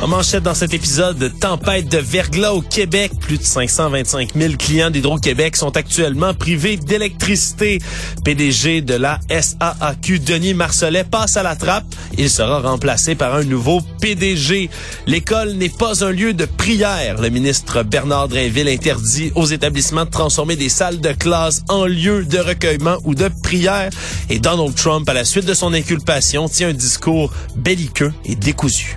En manchette dans cet épisode, tempête de verglas au Québec. Plus de 525 000 clients d'Hydro-Québec sont actuellement privés d'électricité. PDG de la SAAQ, Denis Marcelet, passe à la trappe. Il sera remplacé par un nouveau PDG. L'école n'est pas un lieu de prière. Le ministre Bernard Drainville interdit aux établissements de transformer des salles de classe en lieu de recueillement ou de prière. Et Donald Trump, à la suite de son inculpation, tient un discours belliqueux et décousu.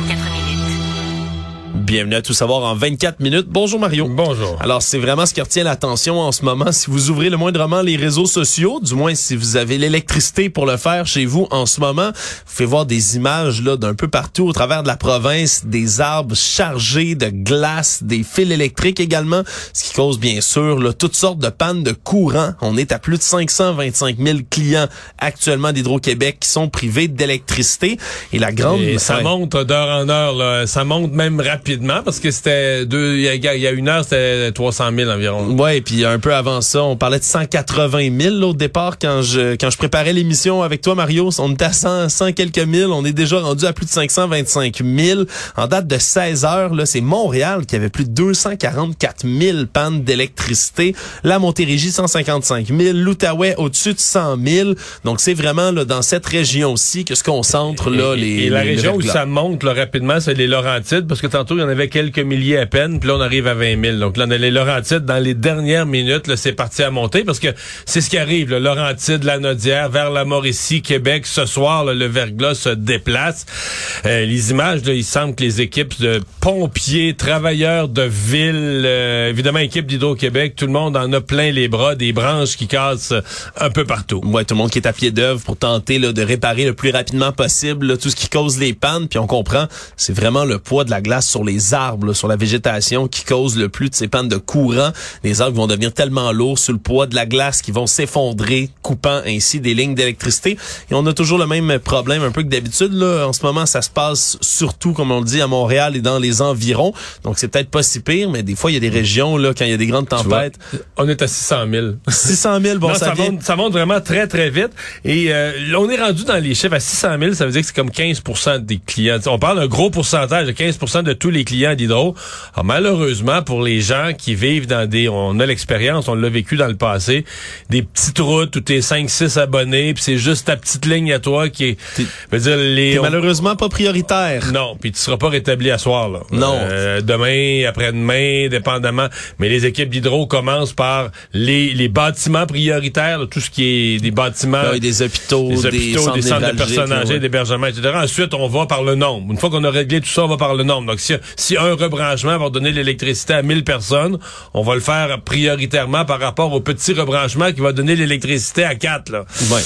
Bienvenue à Tout savoir en 24 minutes. Bonjour Mario. Bonjour. Alors, c'est vraiment ce qui retient l'attention en ce moment. Si vous ouvrez le moindrement les réseaux sociaux, du moins si vous avez l'électricité pour le faire chez vous en ce moment, vous pouvez voir des images là d'un peu partout au travers de la province, des arbres chargés de glace, des fils électriques également, ce qui cause bien sûr là, toutes sortes de pannes de courant. On est à plus de 525 000 clients actuellement d'Hydro-Québec qui sont privés d'électricité. Et la grande... Et ça monte d'heure en heure, là. ça monte même rapidement parce que c'était deux, il y a, y a une heure, c'était 300 000 environ. Ouais, puis un peu avant ça, on parlait de 180 000 là, au départ quand je quand je préparais l'émission avec toi Mario, on était à 100, 100 quelques mille, on est déjà rendu à plus de 525 000. En date de 16 heures, là, c'est Montréal qui avait plus de 244 000 pannes d'électricité, la Montérégie 155 000, l'Outaouais au-dessus de 100 000. Donc c'est vraiment là dans cette région-ci que se concentrent là et, les et la les région où ça monte là, rapidement, c'est les Laurentides, parce que tantôt, il y en avait quelques milliers à peine, puis là, on arrive à 20 000. Donc là, on a les Laurentides, dans les dernières minutes, là, c'est parti à monter, parce que c'est ce qui arrive, le Laurentides, la Nodière, vers la Mauricie, Québec, ce soir, là, le verglas se déplace. Euh, les images, là, il semble que les équipes de pompiers, travailleurs de ville, euh, évidemment, équipe d'Hydro-Québec, tout le monde en a plein les bras, des branches qui cassent un peu partout. Ouais, tout le monde qui est à pied d'œuvre pour tenter là, de réparer le plus rapidement possible là, tout ce qui cause les pannes. Puis on comprend, c'est vraiment le poids de la glace sur les arbres, là, sur la végétation qui cause le plus de ces pannes de courant. Les arbres vont devenir tellement lourds sous le poids de la glace qu'ils vont s'effondrer, coupant ainsi des lignes d'électricité. Et on a toujours le même problème un peu que d'habitude. Là. En ce moment, ça se passe surtout, comme on le dit, à Montréal et dans les environs. Donc c'est peut-être pas si pire, mais des fois, il y a des régions, là, quand il y a des grandes Tu vois, tempêtes. On est à 600 000. 600 000, bon, non, ça, ça, vient... monte, ça monte vraiment très, très vite. Et euh, on est rendu dans les chiffres à 600 000. Ça veut dire que c'est comme 15 des clients. On parle d'un gros pourcentage de 15% de tous les clients d'Hydro. Alors, malheureusement, pour les gens qui vivent dans des... On a l'expérience, on l'a vécu dans le passé, des petites routes où t'es 5-6 abonnés, puis c'est juste ta petite ligne à toi qui est... Veut dire, les... On- malheureusement pas prioritaire. non, puis tu seras pas rétabli à soir là. Non. Euh, demain, après-demain, dépendamment. Mais les équipes d'hydro commencent par les, les bâtiments prioritaires, là, tout ce qui est des bâtiments, Ah des hôpitaux, des hôpitaux, des, centres de personnes âgées, ouais. d'hébergement, etc. Ensuite, on va par le nombre. Une fois qu'on a réglé tout ça, on va par le nombre. Donc, si, si un rebranchement va donner l'électricité à 1000 personnes, on va le faire prioritairement par rapport au petit rebranchement qui va donner l'électricité à 4. Là. Ouais.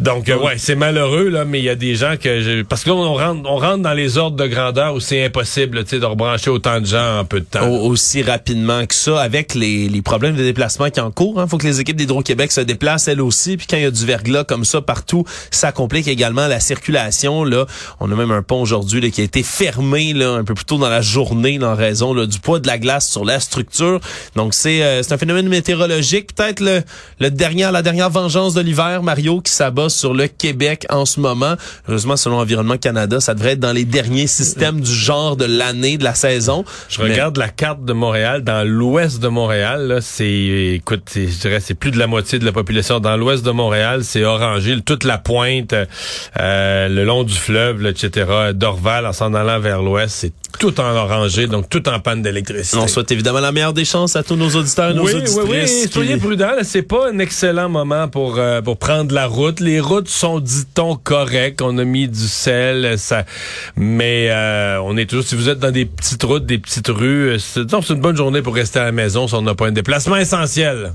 Donc, euh, ouais, c'est malheureux, là, mais il y a des gens que... je- parce que là, on rentre, on rentre dans les ordres de grandeur où c'est impossible tu sais, de rebrancher autant de gens en peu de temps. Au- aussi rapidement que ça, avec les, les problèmes de déplacement qui en cours. Il faut que les équipes d'Hydro-Québec se déplacent elles aussi. Puis quand il y a du verglas comme ça partout, ça complique également la circulation. Là, On a même un pont aujourd'hui qui a été fermé là, un peu plus tôt dans la journée là, en raison là, du poids de la glace sur la structure. Donc c'est euh, un phénomène météorologique. Peut-être le, le dernier, la dernière vengeance de l'hiver, Mario, qui s'abat sur le Québec en ce moment. Heureusement, selon Environnement Canada, ça devrait être dans les derniers systèmes du genre de l'année, de la saison. Je regarde la carte de Montréal. Dans l'ouest de Montréal, c'est, écoute, je dirais, c'est plus de la moitié de la population. Dans l'ouest de Montréal, c'est orangé. Toute la pointe, euh, le long du fleuve, là, etc. Dorval, en s'en allant vers l'ouest, c'est tout en orangé, donc tout en panne d'électricité. On souhaite évidemment la meilleure des chances à tous nos auditeurs et nos oui, oui, auditrices. oui, soyez qui- prudents. là, C'est pas un excellent moment pour euh, pour prendre la route. Les routes sont, dit-on, correctes. On a mis du sel, ça. Mais euh, on est toujours. Si vous êtes dans des petites routes, des petites rues, euh, c'est une bonne journée pour rester à la maison si on n'a pas un déplacement essentiel.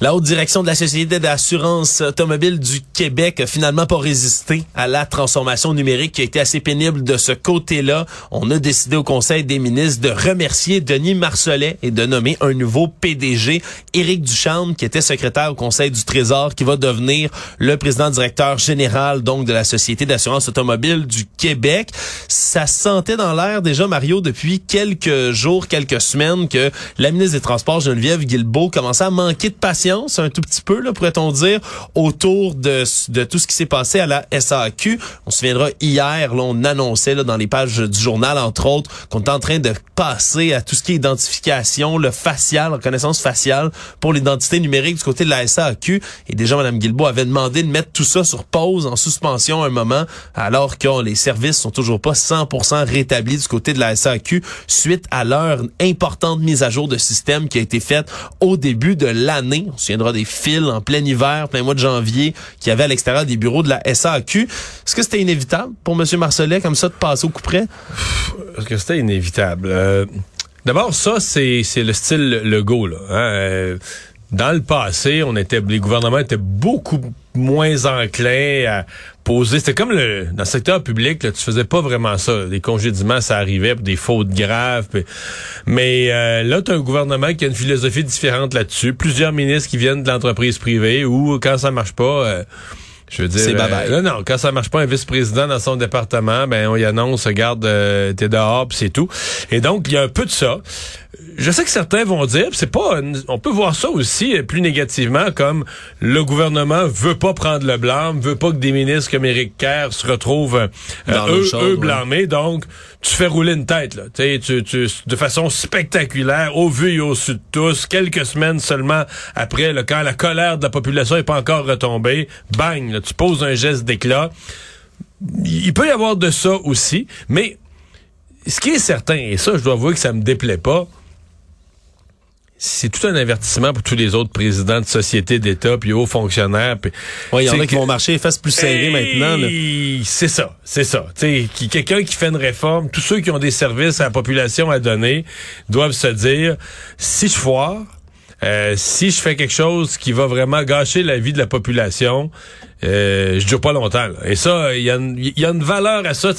La haute direction de la Société d'assurance automobile du Québec a finalement pas résisté à la transformation numérique qui a été assez pénible de ce côté-là. On a décidé au Conseil des ministres de remercier Denis Marcelet et de nommer un nouveau PDG, Éric Duchamp, qui était secrétaire au Conseil du Trésor, qui va devenir le président directeur général donc de la Société d'assurance automobile du Québec. Ça sentait dans l'air déjà, Mario, depuis quelques jours, quelques semaines, que la ministre des Transports, Geneviève Guilbeault, commençait à manquer de patience un tout petit peu, là, pourrait-on dire, autour de, de tout ce qui s'est passé à la SAQ. On se souviendra, hier, là, on annonçait là, dans les pages du journal, entre autres, qu'on est en train de passer à tout ce qui est identification, le facial, reconnaissance faciale pour l'identité numérique du côté de la SAQ. Et déjà, Mme Guilbeault avait demandé de mettre tout ça sur pause, en suspension un moment, alors que les services sont toujours pas 100% rétablis du côté de la SAQ suite à leur importante mise à jour de système qui a été faite au début de l'année. Se souviendra des fils en plein hiver, plein mois de janvier, qu'il y avait à l'extérieur des bureaux de la SAQ. Est-ce que c'était inévitable pour M. Marcelet, comme ça, de passer au coup près? Est-ce que c'était inévitable? Euh, d'abord, ça, c'est, c'est le style Legault. Là, hein? Euh, dans le passé, on était, les gouvernements étaient beaucoup moins enclins à poser. C'était comme le, dans le secteur public, là, tu faisais pas vraiment ça. Les congédiements, ça arrivait pour des fautes graves. mais euh, là, tu as un gouvernement qui a une philosophie différente là-dessus. Plusieurs ministres qui viennent de l'entreprise privée ou quand ça marche pas. Euh, je veux dire, c'est euh, non, quand ça marche pas un vice-président dans son département, ben on y annonce, regarde, euh, t'es dehors, c'est tout. Et donc il y a un peu de ça je sais que certains vont dire, c'est pas, on peut voir ça aussi euh, plus négativement comme le gouvernement veut pas prendre le blâme, veut pas que des ministres comme Éric Kerr se retrouvent euh, eux, eux blâmés, donc tu fais rouler une tête là, tu, tu, de façon spectaculaire, au vu et au su de tous, quelques semaines seulement après, le quand la colère de la population est pas encore retombée, bang, tu poses un geste d'éclat. Il peut y avoir de ça aussi, mais ce qui est certain, et ça, je dois avouer que ça me déplaît pas, c'est tout un avertissement pour tous les autres présidents de sociétés d'État puis hauts fonctionnaires. il y en a qui vont marcher les fesses plus serrées maintenant. C'est ça, c'est ça. Qui, quelqu'un qui fait une réforme, tous ceux qui ont des services à la population à donner doivent se dire, si je foire, euh, si je fais quelque chose qui va vraiment gâcher la vie de la population, euh, je dure pas longtemps. Et ça, il y, a une valeur à ça.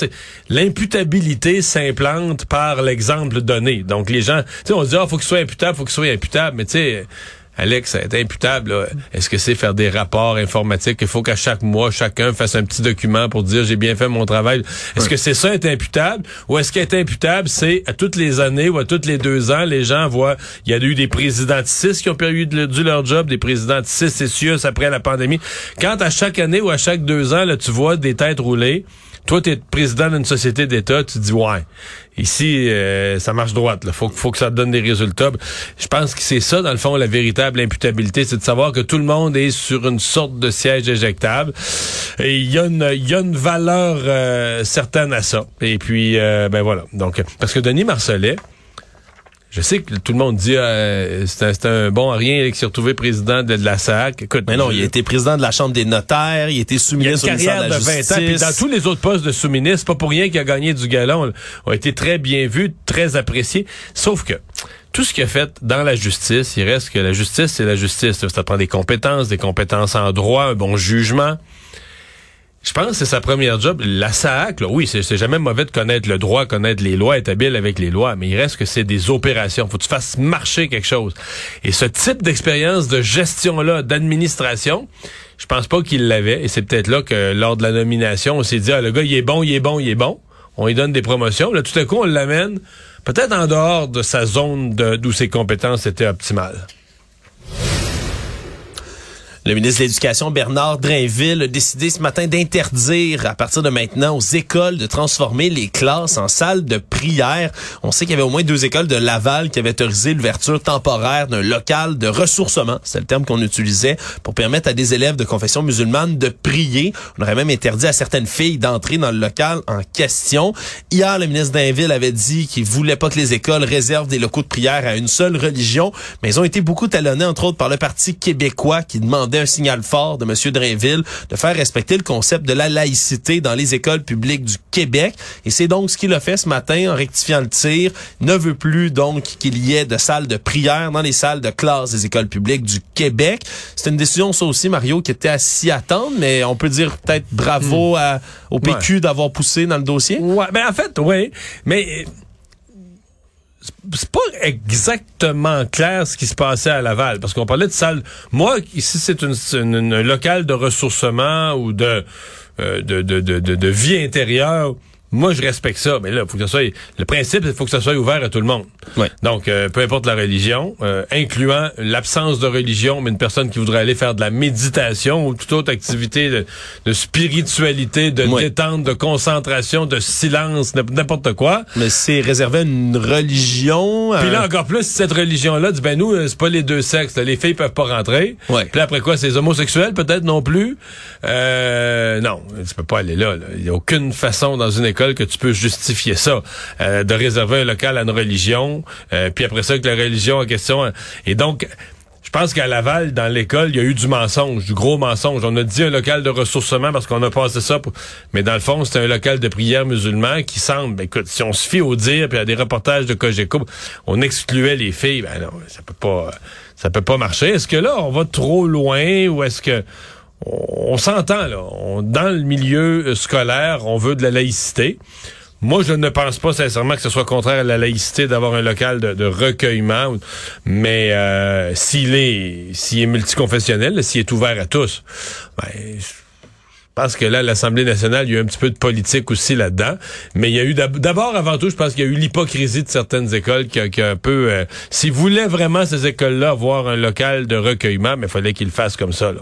L'imputabilité s'implante par l'exemple donné. Donc les gens, tu sais, on se dit, ah, faut qu'il soit imputable, faut qu'il soit imputable, mais tu sais Alex, est imputable. Est-ce que c'est faire des rapports informatiques? Il faut qu'à chaque mois, chacun fasse un petit document pour dire j'ai bien fait mon travail. Est-ce que c'est ça être imputable? Ou est-ce qu'être imputable, c'est à toutes les années ou à toutes les deux ans, les gens voient, il y a eu des présidents de six qui ont perdu leur job, des présidents de six c'est après la pandémie. Quand à chaque année ou à chaque deux ans, là, tu vois des têtes rouler, toi, tu es président d'une société d'État, tu dis ouais, ici, euh, ça marche droite. Il faut, faut que ça donne des résultats. Je pense que c'est ça, dans le fond, la véritable imputabilité, c'est de savoir que tout le monde est sur une sorte de siège éjectable. Et il y, a une, y a une valeur euh, certaine à ça. Et puis, euh, ben voilà. Donc, parce que Denis Marcelet, je sais que tout le monde dit euh, c'est un, bon à rien qui s'est retrouvé président de, la SAC. Écoute, mais non, il a été président de la Chambre des notaires, il a été sous-ministre de, la Justice. 20 ans, puis dans tous les autres postes de sous-ministre, pas pour rien qu'il a gagné du galon, ont été très bien vus, très appréciés. Sauf que tout ce qu'il a fait dans la justice, il reste que la justice, c'est la justice. Ça prend des compétences, des compétences en droit, un bon jugement. Je pense que c'est sa première job. La SAC, là, oui, c'est jamais mauvais de connaître le droit, connaître les lois, être habile avec les lois, mais il reste que c'est des opérations. Faut que tu fasses marcher quelque chose. Et ce type d'expérience de gestion-là, d'administration, je pense pas qu'il l'avait. Et c'est peut-être là que lors de la nomination, on s'est dit, ah, le gars, il est bon, il est bon, il est bon. On lui donne des promotions. Là, tout à coup, on l'amène peut-être en dehors de sa zone d'où ses compétences étaient optimales. Le ministre de l'Éducation, Bernard Drainville, a décidé ce matin d'interdire à partir de maintenant aux écoles de transformer les classes en salles de prière. On sait qu'il y avait au moins deux écoles de Laval qui avaient autorisé l'ouverture temporaire d'un local de ressourcement, c'est le terme qu'on utilisait, pour permettre à des élèves de confession musulmane de prier. On aurait même interdit à certaines filles d'entrer dans le local en question. Hier, le ministre Drainville avait dit qu'il voulait pas que les écoles réservent des locaux de prière à une seule religion, mais ils ont été beaucoup talonnés, entre autres, par le Parti québécois qui demandait un signal fort de M. Drainville de faire respecter le concept de la laïcité dans les écoles publiques du Québec. Et c'est donc ce qu'il a fait ce matin en rectifiant le tir. Il ne veut plus donc qu'il y ait de salles de prière dans les salles de classe des écoles publiques du Québec. C'est une décision, ça aussi, Mario, qui était à s'y attendre, mais on peut dire peut-être bravo à, au PQ d'avoir poussé dans le dossier. Ouais, ben en fait, oui. Mais c'est pas exactement clair ce qui se passait à Laval, parce qu'on parlait de salle. Moi, ici, c'est une, une, un local de ressourcement ou de, euh, de, de, de, de, vie intérieure moi, je respecte ça, mais là, faut que ça soit. Le principe, il faut que ça soit ouvert à tout le monde. Ouais. Donc, euh, peu importe la religion, euh, incluant l'absence de religion, mais une personne qui voudrait aller faire de la méditation ou toute autre activité de, de spiritualité, de détente, de concentration, de silence, n'importe quoi. Mais c'est réservé à une religion. Puis là, encore plus, cette religion-là dit ben nous, euh, c'est pas les deux sexes, les filles peuvent pas rentrer. Ouais. Puis après quoi, c'est les homosexuels peut-être non plus? Euh, non, tu peux pas aller là. Il y a aucune façon dans une école que tu peux justifier ça, euh, de réserver un local à une religion, euh, puis après ça que la religion en question. Et donc, je pense qu'à Laval, dans l'école, il y a eu du mensonge, du gros mensonge. On a dit un local de ressourcement parce qu'on a passé ça, mais dans le fond, c'était un local de prière musulman qui semble, ben, écoute, si on se fie au dire, puis à des reportages de Cogeco, on excluait les filles, ben non, ça peut pas, ça peut pas marcher. Est-ce que là, on va trop loin ou est-ce que on, s'entend là. dans le milieu euh, scolaire, on veut de la laïcité. Moi, je ne pense pas sincèrement que ce soit contraire à la laïcité d'avoir un local de, recueillement, mais euh, s'il est s'il est multiconfessionnel, s'il est ouvert à tous, ben, je pense que là, l'Assemblée nationale, il y a eu un petit peu de politique aussi là-dedans. Mais il y a eu d'abord, avant tout, je pense qu'il y a eu l'hypocrisie de certaines écoles qui a, un peu... Euh, S'ils voulaient vraiment, ces écoles-là, avoir un local de recueillement, mais il fallait qu'ils le fassent comme ça. Là.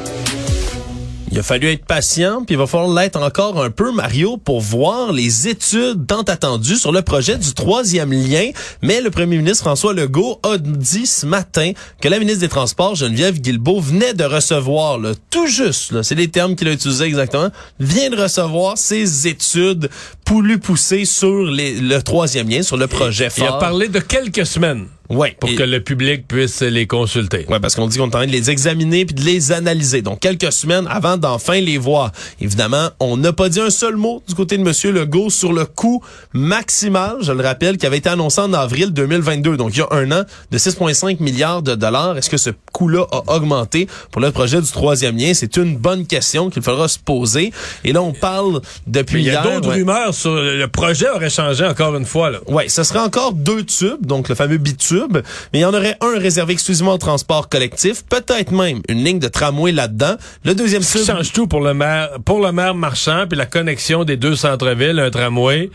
Il a fallu être patient, puis il va falloir l'être encore un peu, Mario, pour voir les études tant attendues sur le projet du troisième lien. Mais le premier ministre François Legault a dit ce matin que la ministre des Transports, Geneviève Guilbeault, venait de recevoir, là, tout juste, c'est les termes qu'il a utilisés exactement, vient de recevoir ses études plus poussées sur le troisième lien, sur le projet Il a parlé de quelques semaines. Ouais, pour que le public puisse les consulter. Ouais, parce qu'on dit qu'on est en train de les examiner puis de les analyser. Donc quelques semaines avant d'enfin les voir. Évidemment, on n'a pas dit un seul mot du côté de monsieur Legault sur le coût maximal, je le rappelle, qui avait été annoncé en avril 2022. Donc il y a un an de 6,5 milliards de dollars. Est-ce que ce coût-là a augmenté? Pour le projet du troisième lien C'est une bonne question qu'il faudra se poser. Et là, on parle depuis hier. Il y a d'autres rumeurs sur le projet aurait changé encore une fois. Là. Ouais, ce serait encore deux tubes, donc le fameux bitube mais il y en aurait un réservé exclusivement au transport collectif, peut-être même une ligne de tramway là-dedans. Le deuxième tube... Ça change tout pour le maire, pour le maire marchand, puis la connexion des deux centres-villes, un tramway.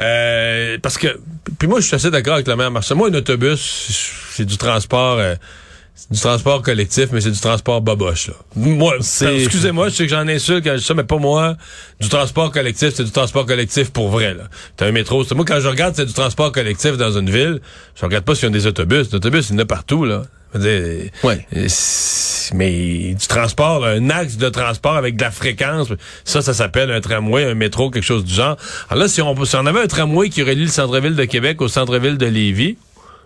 Euh, parce que, puis moi, je suis assez d'accord avec le maire marchand. Moi, un autobus, c'est du transport... Euh, du transport collectif, mais c'est du transport boboche. Là. Moi, excusez-moi, je sais que j'en insulte quand je dis ça, mais pas moi, du transport collectif, c'est du transport collectif pour vrai. Là. T'as un métro. Moi, quand je regarde, c'est du transport collectif dans une ville. Je regarde pas s'il y a des autobus. L'autobus, il y en a partout, là. ouais. Mais du transport, un axe de transport avec de la fréquence, ça, ça s'appelle un tramway, un métro, quelque chose du genre. Alors là, si on, si on avait un tramway qui relie le centre-ville de Québec au centre-ville de Lévis,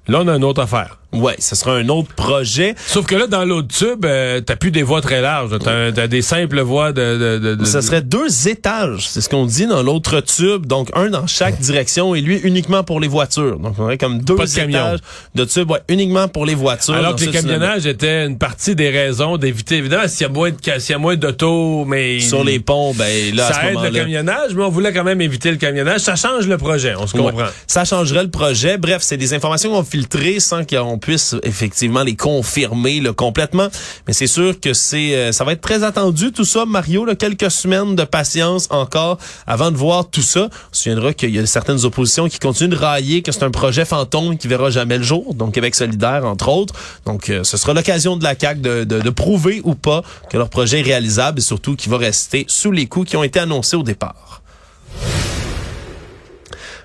là, on a une autre affaire. Ouais, ce sera un autre projet. Sauf que là, dans l'autre tube, euh, t'as plus des voies très larges. T'as, as des simples voies de... de, de, Ce serait deux étages, c'est ce qu'on dit dans l'autre tube. Donc, un dans chaque direction et lui uniquement pour les voitures. Donc, on aurait comme deux étages de tube ouais, uniquement pour les voitures. Alors que les camionnages étaient une partie des raisons d'éviter... Évidemment, s'il y a moins de s'il y a moins d'autos, mais... Sur les ponts, ben là, Ça à ce aide le camionnage, mais on voulait quand même éviter le camionnage. Ça change le projet, on se comprend. ça changerait le projet. Bref, c'est des informations qu'on filtrées sans qu'on puisse effectivement les confirmer complètement. Mais c'est sûr que c'est euh, ça va être très attendu tout ça, Mario. Quelques semaines de patience encore avant de voir tout ça. On se souviendra qu'il y a certaines oppositions qui continuent de railler que c'est un projet fantôme qui verra jamais le jour. Donc Québec solidaire, entre autres. Donc euh, ce sera l'occasion de la CAQ de, prouver ou pas que leur projet est réalisable et surtout qu'il va rester sous les coûts qui ont été annoncés au départ.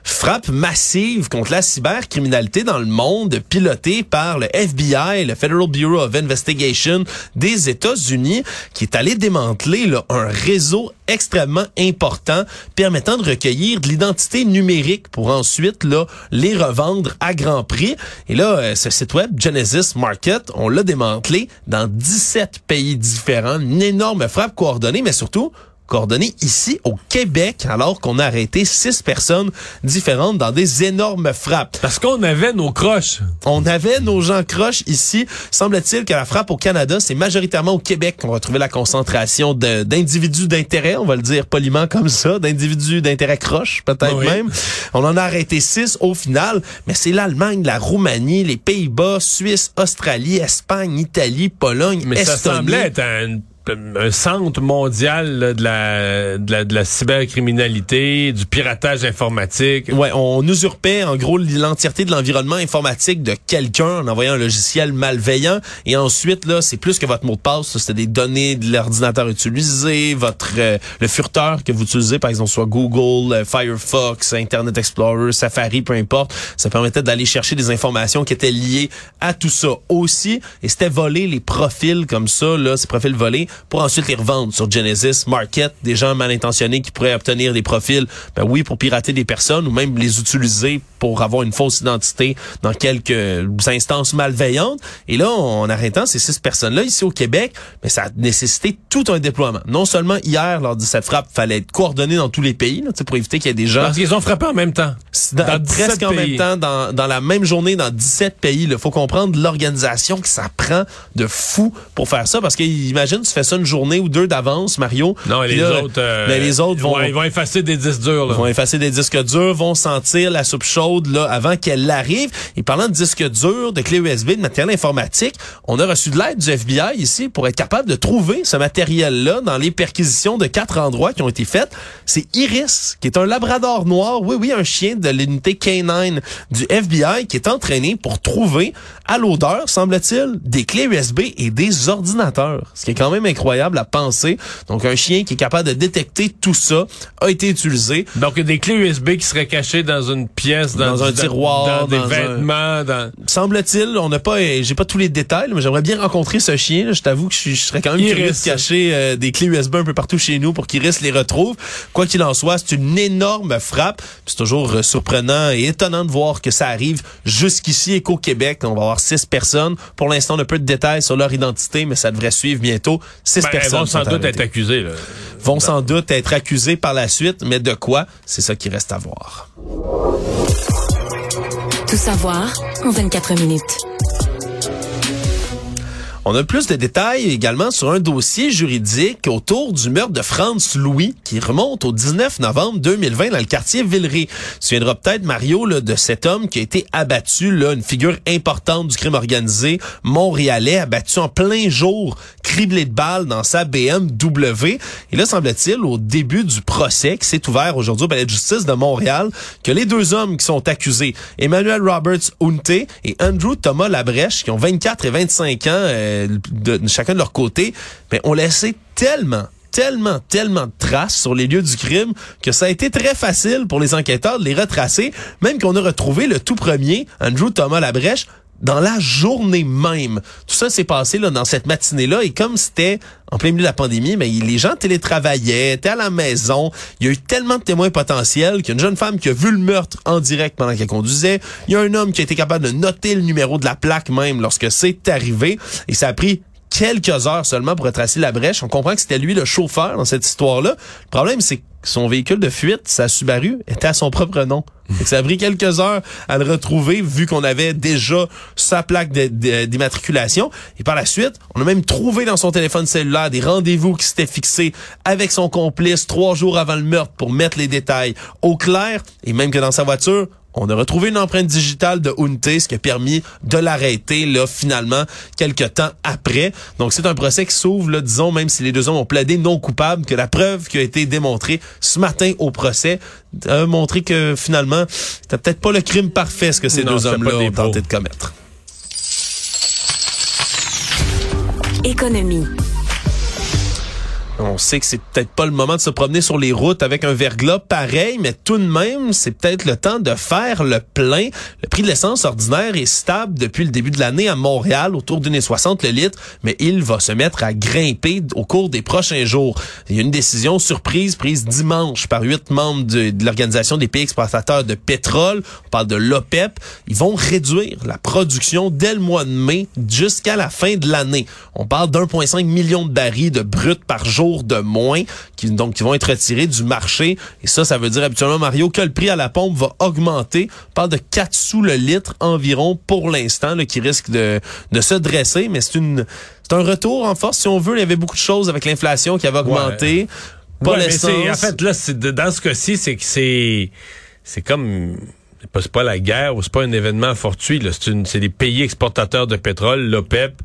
Frappe massive contre la cybercriminalité dans le monde, pilotée par le FBI, le Federal Bureau of Investigation des États-Unis, qui est allé démanteler là, un réseau extrêmement important permettant de recueillir de l'identité numérique pour ensuite là les revendre à grand prix. Et là, euh, ce site web Genesis Market, on l'a démantelé dans 17 pays différents, une énorme frappe coordonnée, mais surtout coordonnées ici au Québec, alors qu'on a arrêté six personnes différentes dans des énormes frappes. Parce qu'on avait nos croches. On avait nos gens croches ici. Semble-t-il que la frappe au Canada, c'est majoritairement au Québec qu'on va trouver la concentration d'individus d'intérêt, on va le dire poliment comme ça, d'individus d'intérêt croche, peut-être même. On en a arrêté six au final, mais c'est l'Allemagne, la Roumanie, les Pays-Bas, Suisse, Australie, Espagne, Italie, Pologne, mais Estonie. ça semblait être un un centre mondial de, la, de, la, de la cybercriminalité, du piratage informatique. Ouais, on usurpait en gros l'entièreté de l'environnement informatique de quelqu'un en envoyant un logiciel malveillant. Et ensuite, là, c'est plus que votre mot de passe. C'était des données de l'ordinateur utilisé, votre euh, le furteur que vous utilisez, par exemple, soit Google, euh, Firefox, Internet Explorer, Safari, peu importe. Ça permettait d'aller chercher des informations qui étaient liées à tout ça aussi. Et c'était voler les profils comme ça, là, ces profils volés pour ensuite les revendre sur Genesis Market, des gens mal intentionnés qui pourraient obtenir des profils, ben oui, pour pirater des personnes ou même les utiliser pour avoir une fausse identité dans quelques instances malveillantes. Et là, en arrêtant ces six personnes-là ici au Québec, mais ben, ça a nécessité tout un déploiement. Non seulement hier, lors de cette frappe, fallait être coordonné dans tous les pays, là, pour éviter qu'il y ait des gens... Parce qu'ils ont frappé en même temps. Dans, presque en même temps, dans, dans la même journée, dans 17 pays. Il faut comprendre l'organisation que ça prend de fou pour faire ça. Parce qu'imagine, tu fais ça une journée ou deux d'avance, Mario. Non, et les autres, euh, ben, les autres vont, ils vont effacer des disques durs. Là. Ils vont effacer des disques durs, vont sentir la soupe chaude là avant qu'elle arrive. Et parlant de disques durs, de clés USB, de matériel informatique, on a reçu de l'aide du FBI ici pour être capable de trouver ce matériel-là dans les perquisitions de quatre endroits qui ont été faites. C'est Iris, qui est un labrador noir, oui, oui, un chien de l'unité K9 du FBI qui est entraîné pour trouver à l'odeur, semble-t-il, des clés USB et des ordinateurs. Ce qui est quand même incroyable à penser. Donc, un chien qui est capable de détecter tout ça a été utilisé. Donc, des clés USB qui seraient cachées dans une pièce, dans, un tiroir, dans, des vêtements. Dans... Semble-t-il, on n'a pas, j'ai pas tous les détails, mais j'aimerais bien rencontrer ce chien. Je t'avoue que je, serais quand même curieux de cacher euh, des clés USB un peu partout chez nous pour qu'Iris les retrouve. Quoi qu'il en soit, c'est une énorme frappe. C'est toujours euh, surprenant et étonnant de voir que ça arrive jusqu'ici et qu'au Québec, on va avoir six personnes. Pour l'instant, on a peu de détails sur leur identité, mais ça devrait suivre bientôt. Six ben, personnes vont sans doute être accusées. Là. Vont sans doute être accusées par la suite, mais de quoi? C'est ça qui reste à voir. Tout savoir en 24 minutes. On a plus de détails également sur un dossier juridique autour du meurtre de Franz Louis qui remonte au 19 novembre 2020 dans le quartier Villeray. Tu souviendras peut-être, Mario, là, de cet homme qui a été abattu, là, une figure importante du crime organisé montréalais, abattu en plein jour, criblé de balles dans sa BMW. Et là, semble-t-il, au début du procès qui s'est ouvert aujourd'hui au palais de justice de Montréal, que les deux hommes qui sont accusés, Emmanuel Roberts Unte et Andrew Thomas Labrèche, qui ont 24 et 25 ans, euh, de, chacun de leur côté, mais on laissé tellement tellement, tellement de traces sur les lieux du crime que ça a été très facile pour les enquêteurs de les retracer, même qu'on a retrouvé le tout premier, Andrew Thomas Labrèche, dans la journée même. Tout ça s'est passé là, dans cette matinée-là et comme c'était en plein milieu de la pandémie, mais les gens télétravaillaient, étaient à la maison. Il y a eu tellement de témoins potentiels qu'une jeune femme qui a vu le meurtre en direct pendant qu'elle conduisait. Il y a un homme qui a été capable de noter le numéro de la plaque même lorsque c'est arrivé. Et ça a pris quelques heures seulement pour retracer la brèche. On comprend que c'était lui le chauffeur dans cette histoire-là. Le problème, c'est que son véhicule de fuite, sa Subaru, était à son propre nom. ça a pris quelques heures à le retrouver vu qu'on avait déjà sa plaque d'immatriculation. Et par la suite, on a même trouvé dans son téléphone cellulaire des rendez-vous qui s'étaient fixés avec son complice trois jours avant le meurtre pour mettre les détails au clair. Et même que dans sa voiture, on a retrouvé une empreinte digitale de Unte, ce qui a permis de l'arrêter là finalement quelques temps après. Donc c'est un procès qui s'ouvre, là, disons, même si les deux hommes ont plaidé non coupables, que la preuve qui a été démontrée ce matin au procès a montré que finalement, c'était peut-être pas le crime parfait ce que ces deux hommes-là ont tenté de commettre. Économie. On sait que c'est peut-être pas le moment de se promener sur les routes avec un verglas pareil, mais tout de même, c'est peut-être le temps de faire le plein. Le prix de l'essence ordinaire est stable depuis le début de l'année à Montréal, autour d'une 60 le litre, mais il va se mettre à grimper au cours des prochains jours. Il y a une décision surprise prise dimanche par huit membres de, l'Organisation des pays exportateurs de pétrole. On parle de l'OPEP. Ils vont réduire la production dès le mois de mai jusqu'à la fin de l'année. On parle d'1,5 million de barils de brut par jour de moins, qui, donc qui vont être retirés du marché. Et ça, ça veut dire habituellement, Mario, que le prix à la pompe va augmenter. On parle de 4 sous le litre environ pour l'instant, qui risque de, de se dresser, mais c'est une c'est un retour en force, si on veut. Il y avait beaucoup de choses avec l'inflation qui avait augmenté. Pas ouais, mais en fait, là, dans ce cas-ci, c'est que c'est c'est comme c'est pas la guerre ou c'est pas un événement fortuit. C'est des pays exportateurs de pétrole, l'OPEP,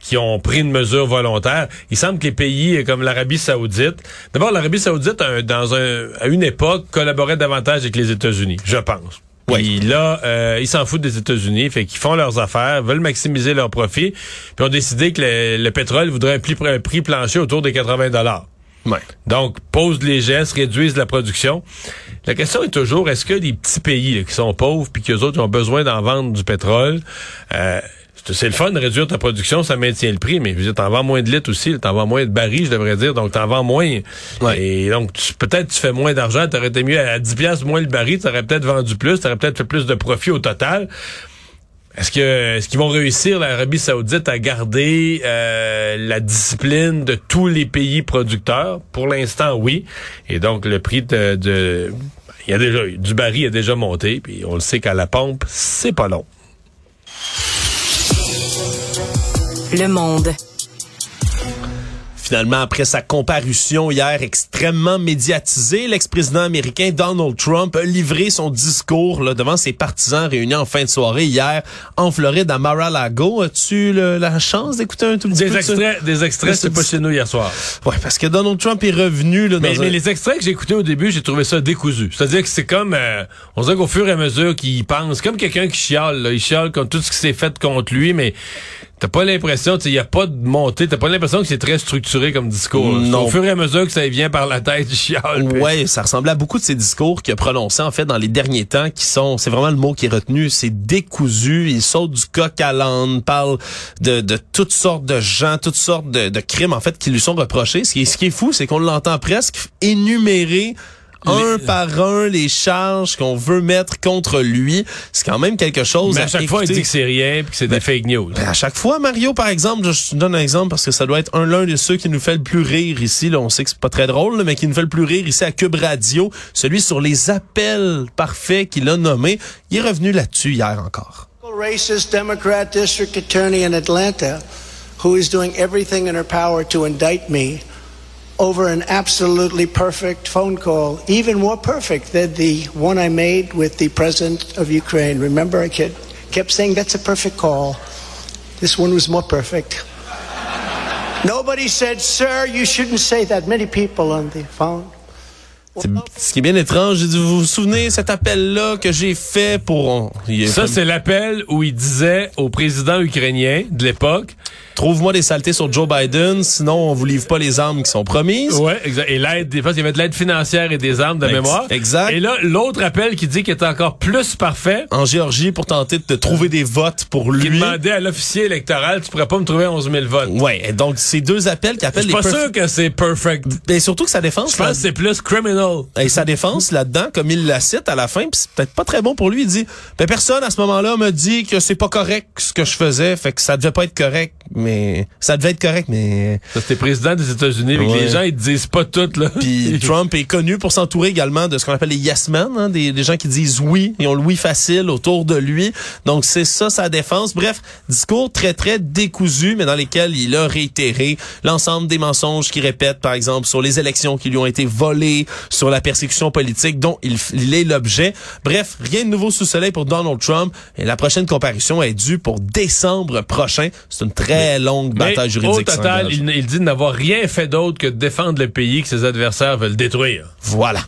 qui ont pris une mesure volontaire. Il semble que les pays comme l'Arabie saoudite, d'abord l'Arabie saoudite dans un, à une époque collaborait davantage avec les États-Unis, je pense. Oui. là, euh, ils s'en foutent des États-Unis, fait qu'ils font leurs affaires, veulent maximiser leurs profits, puis ont décidé que le, pétrole voudrait un prix, un prix plancher autour des 80 dollars. Ouais. Donc, posent les gestes, réduisent la production. La question est toujours, est-ce que des petits pays qui sont pauvres puis qu'eux autres ont besoin d'en vendre du pétrole, euh, c'est le fun de réduire ta production, ça maintient le prix, mais tu en vends moins de litres aussi, t'en vends moins de barils, je devrais dire, donc t'en vends moins. Et donc, peut-être tu fais moins d'argent, t'aurais été mieux à 10 piastres moins le baril, t'aurais peut-être vendu plus, t'aurais peut-être fait plus de profit au total. Est-ce que est-ce qu'ils vont réussir l'Arabie Saoudite à garder euh, la discipline de tous les pays producteurs? Pour l'instant, oui. Et donc le prix de, de il y a déjà du baril a déjà monté, puis on le sait qu'à la pompe, c'est pas long. Le Monde. Finalement, après sa comparution hier extrêmement médiatisée, l'ex-président américain Donald Trump a livré son discours là, devant ses partisans réunis en fin de soirée hier en Floride à Mar-a-Lago. As-tu la chance d'écouter un tout petit des peu extraits, Des extraits, c'est pas chez nous hier soir. Ouais, parce que Donald Trump est revenu. Là, mais, mais les extraits que j'ai écoutés au début, j'ai trouvé ça décousu. C'est-à-dire que c'est comme, euh, on dirait qu'au fur et à mesure qu'il pense, comme quelqu'un qui chiale, là, il chiale contre tout ce qui s'est fait contre lui, mais T'as pas l'impression, il y a pas de montée, t'as pas l'impression que c'est très structuré comme discours. Non. Au fur et à mesure que ça vient par la tête, du chiale. Ouais, ça ressemblait à beaucoup de ces discours qu'il a prononcés en fait dans les derniers temps, qui sont, c'est vraiment le mot qui est retenu, c'est décousu. Il saute du coq à l'âne, parle de, de toutes sortes de gens, toutes sortes de, de crimes en fait qui lui sont reprochés. Ce qui est, ce qui est fou, c'est qu'on l'entend presque énumérer un par un les charges qu'on veut mettre contre lui. C'est quand même quelque chose. Mais à, chaque fois, il dit que c'est rien puis que c'est des ben, fake news. Ben, à chaque fois, Mario, par exemple, je te donne un exemple parce que ça doit être un l'un de ceux qui nous fait le plus rire ici. Là, on sait que c'est pas très drôle, mais qui nous fait le plus rire ici à Cube Radio. Celui sur les appels parfaits qu'il a nommé. Il est revenu là-dessus hier encore. Racist Democrat District Attorney in Atlanta, who is doing everything in her power to indict me. Over an absolutely perfect phone call, even more perfect than the one I made with the president of Ukraine. Remember, I kept saying that's a perfect call. This one was more perfect. Nobody said, sir, you shouldn't say that. Many people on the phone. Ce qui est bien étrange, vous vous souvenez cet appel-là que j'ai fait pour... Ça, c'est l'appel où il disait au président ukrainien de l'époque, trouve-moi des saletés sur Joe Biden, sinon on vous livre pas les armes qui sont promises. Ouais, exact. Et l'aide, des fois, il y avait de l'aide financière et des armes de mémoire. Exact. Et là, l'autre appel qui dit qu'il est encore plus parfait. En Géorgie pour tenter de trouver des votes pour lui. Qui demandait à l'officier électoral, tu pourrais pas me trouver 11 000 votes. Ouais. Et donc, ces deux appels qui appellent les. Je suis pas sûr que c'est perfect. Mais surtout que sa défense. Je pense que c'est plus criminal. Et sa défense là-dedans, comme il la cite à la fin, c'est peut-être pas très bon pour lui. Il dit, ben personne à ce moment-là me dit que c'est pas correct ce que je faisais, fait que ça devait pas être correct, mais ça devait être correct, mais... Ça, c'était président des États-Unis, mais les gens, ils disent pas tout, là. Puis Trump est connu pour s'entourer également de ce qu'on appelle les yes men, hein, des, des, gens qui disent oui, ils ont le oui facile autour de lui. Donc, c'est ça sa défense. Bref, discours très, très décousu, mais dans lesquels il a réitéré l'ensemble des mensonges qu'il répète, par exemple, sur les élections qui lui ont été volées, sur la persécution politique dont il, il est l'objet. Bref, rien de nouveau sous le soleil pour Donald Trump. Et la prochaine comparution est due pour décembre prochain. C'est une très longue bataille juridique. Au total, il, dit n'avoir rien fait d'autre que de défendre le pays que ses adversaires veulent détruire. Voilà.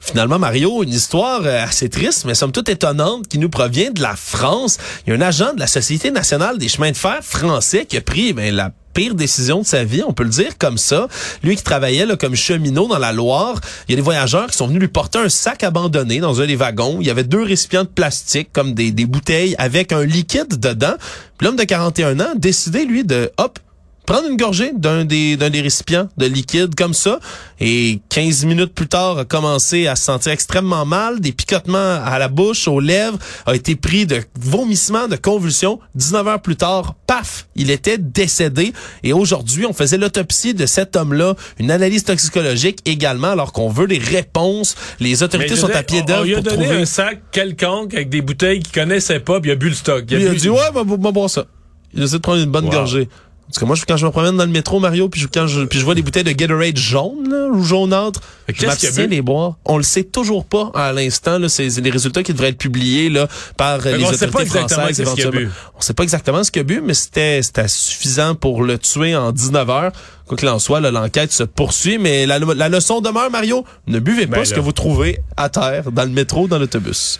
Finalement, Mario, une histoire euh, assez triste, mais somme toute étonnante, qui nous provient de la France. Il y a un agent de la Société nationale des chemins de fer français qui a pris ben, la pire décision de sa vie, on peut le dire comme ça. Lui qui travaillait là, comme cheminot dans la Loire, il y a des voyageurs qui sont venus lui porter un sac abandonné dans un des wagons. Il y avait deux récipients de plastique comme des, des bouteilles avec un liquide dedans. L'homme de 41 ans décidé, lui, de hop, prendre une gorgée d'un des, d'un des récipients de liquide comme ça. Et 15 minutes plus tard, a commencé à se sentir extrêmement mal, des picotements à la bouche, aux lèvres, a été pris de vomissements, de convulsions. 19 heures plus tard, paf, il était décédé. Et aujourd'hui, on faisait l'autopsie de cet homme-là, une analyse toxicologique également, alors qu'on veut des réponses. Les autorités sont à pied d'œuvre pour donné trouver... un sac quelconque avec des bouteilles qu'il connaissait pas, puis il a bu le stock. Il a bu- dit, ouais, va, va boire ça. Il essaie de prendre une bonne Wow. gorgée. Parce que moi, je- quand je me promène dans le métro, Mario, puis je, quand je, puis je vois des bouteilles de Gatorade jaune, là, ou jaunâtre, je m'abstiens les boire. On le sait toujours pas à l'instant. Là, c'est les résultats qui devraient être publiés là par les on sait autorités pas exactement françaises a éventuellement. bu. On sait pas exactement ce qu'il a bu, mais c'était suffisant pour le tuer en 19 heures. Quoi qu'il en soit, l'enquête se poursuit, mais la, la leçon demeure, Mario, ne buvez pas Ben ce que vous trouvez à terre, dans le métro, dans l'autobus.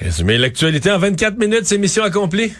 Résumer l'actualité en 24 minutes, c'est mission accomplie.